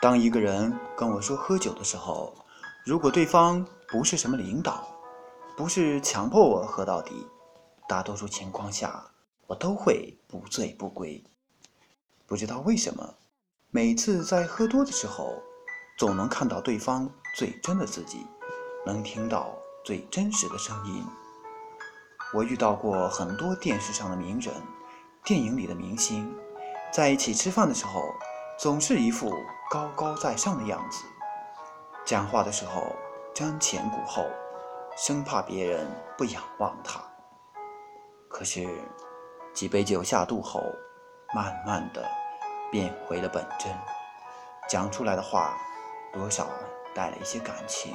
当一个人跟我说喝酒的时候，如果对方不是什么领导，不是强迫我喝到底，大多数情况下我都会不醉不归。不知道为什么，每次在喝多的时候，总能看到对方最真的自己，能听到最真实的声音。我遇到过很多电视上的名人，电影里的明星，在一起吃饭的时候，总是一副高高在上的样子，讲话的时候瞻前顾后，生怕别人不仰望他。可是几杯酒下肚后，慢慢的变回了本真，讲出来的话多少带了一些感情，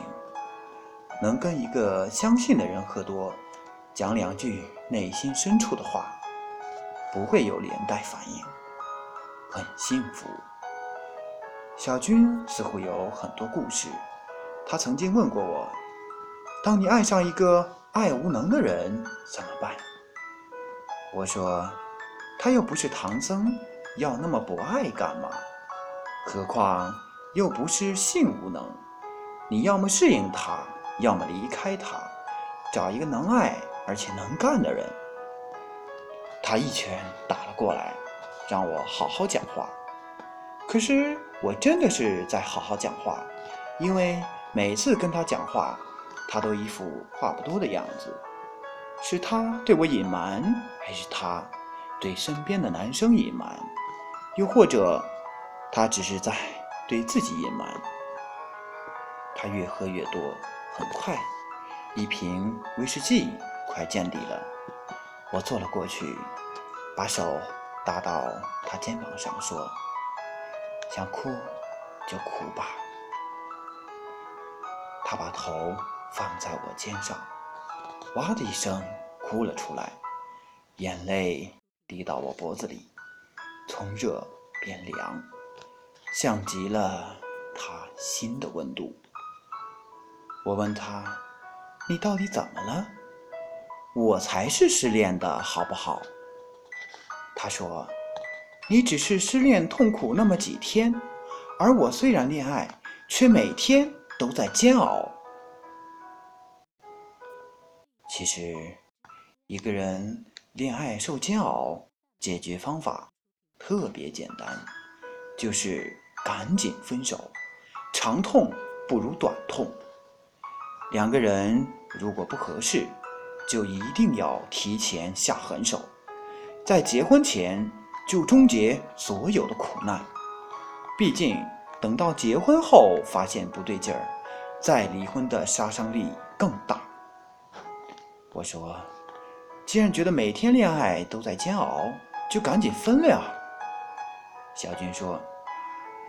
能跟一个相信的人喝多。讲两句内心深处的话，不会有连带反应，很幸福。小军似乎有很多故事，他曾经问过我：“当你爱上一个爱无能的人怎么办？”我说：“他又不是唐僧，要那么博爱干嘛？何况又不是性无能，你要么适应他，要么离开他，找一个能爱。”而且能干的人，他一拳打了过来，让我好好讲话。可是我真的是在好好讲话，因为每次跟他讲话，他都一副话不多的样子。是他对我隐瞒，还是他对身边的男生隐瞒？又或者他只是在对自己隐瞒？他越喝越多，很快，一瓶威士忌。快见底了，我坐了过去，把手搭到他肩膀上，说：“想哭就哭吧。”他把头放在我肩上，哇的一声哭了出来，眼泪滴到我脖子里，从热变凉，像极了他心的温度。我问他：“你到底怎么了？”我才是失恋的，好不好？他说：“你只是失恋痛苦那么几天，而我虽然恋爱，却每天都在煎熬。”其实，一个人恋爱受煎熬，解决方法特别简单，就是赶紧分手，长痛不如短痛。两个人如果不合适。就一定要提前下狠手，在结婚前就终结所有的苦难。毕竟等到结婚后发现不对劲儿，再离婚的杀伤力更大。我说，既然觉得每天恋爱都在煎熬，就赶紧分了呀。小军说，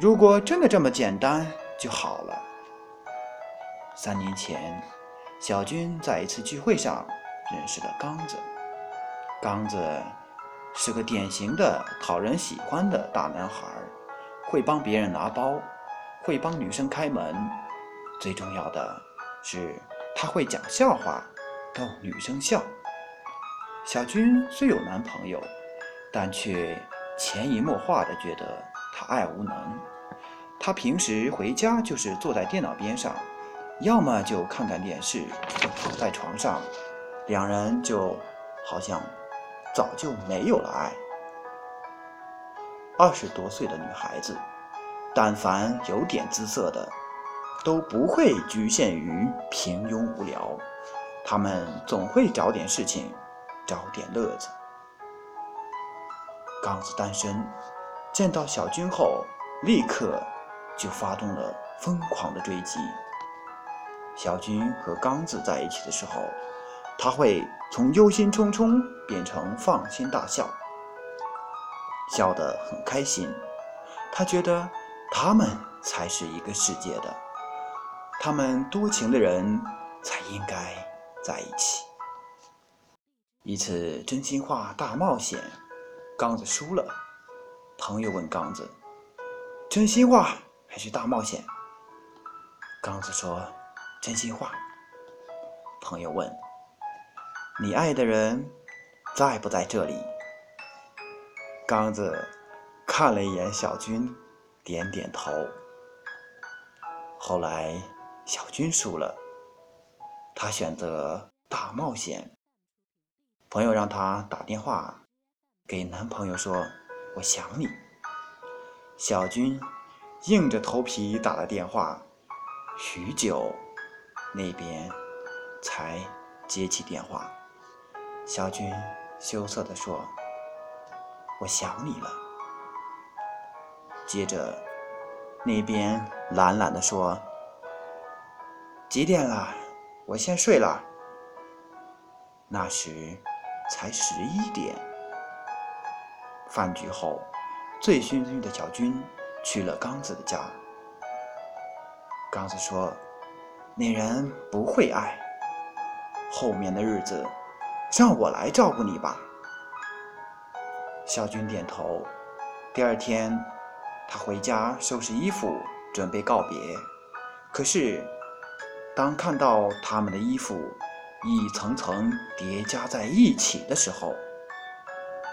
如果真的这么简单就好了。三年前，小军在一次聚会上。认识了刚子，刚子是个典型的讨人喜欢的大男孩，会帮别人拿包，会帮女生开门，最重要的是他会讲笑话逗女生笑。小军虽有男朋友，但却潜移默化的觉得他爱无能。他平时回家就是坐在电脑边上，要么就看看电视，躺在床上。两人就好像早就没有了爱。二十多岁的女孩子，但凡有点姿色的，都不会局限于平庸无聊，她们总会找点事情，找点乐子。刚子单身，见到小军后，立刻就发动了疯狂的追击。小军和刚子在一起的时候。他会从忧心忡忡变成放心大笑，笑得很开心。他觉得他们才是一个世界的，他们多情的人才应该在一起。一次真心话大冒险，刚子输了。朋友问刚子：“真心话还是大冒险？”刚子说：“真心话。”朋友问。你爱的人在不在这里？刚子看了一眼小军，点点头。后来小军输了，他选择大冒险。朋友让他打电话给男朋友说：“我想你。”小军硬着头皮打了电话，许久，那边才接起电话。小军羞涩地说：“我想你了。”接着，那边懒懒地说：“几点了？我先睡了。”那时才十一点。饭局后，醉醺醺的小军去了刚子的家。刚子说：“那人不会爱，后面的日子。”让我来照顾你吧。小军点头。第二天，他回家收拾衣服，准备告别。可是，当看到他们的衣服一层层叠加在一起的时候，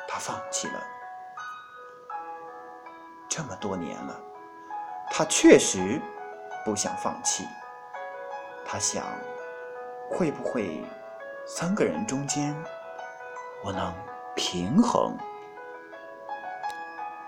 他放弃了。这么多年了，他确实不想放弃。他想，会不会？三个人中间，我能平衡。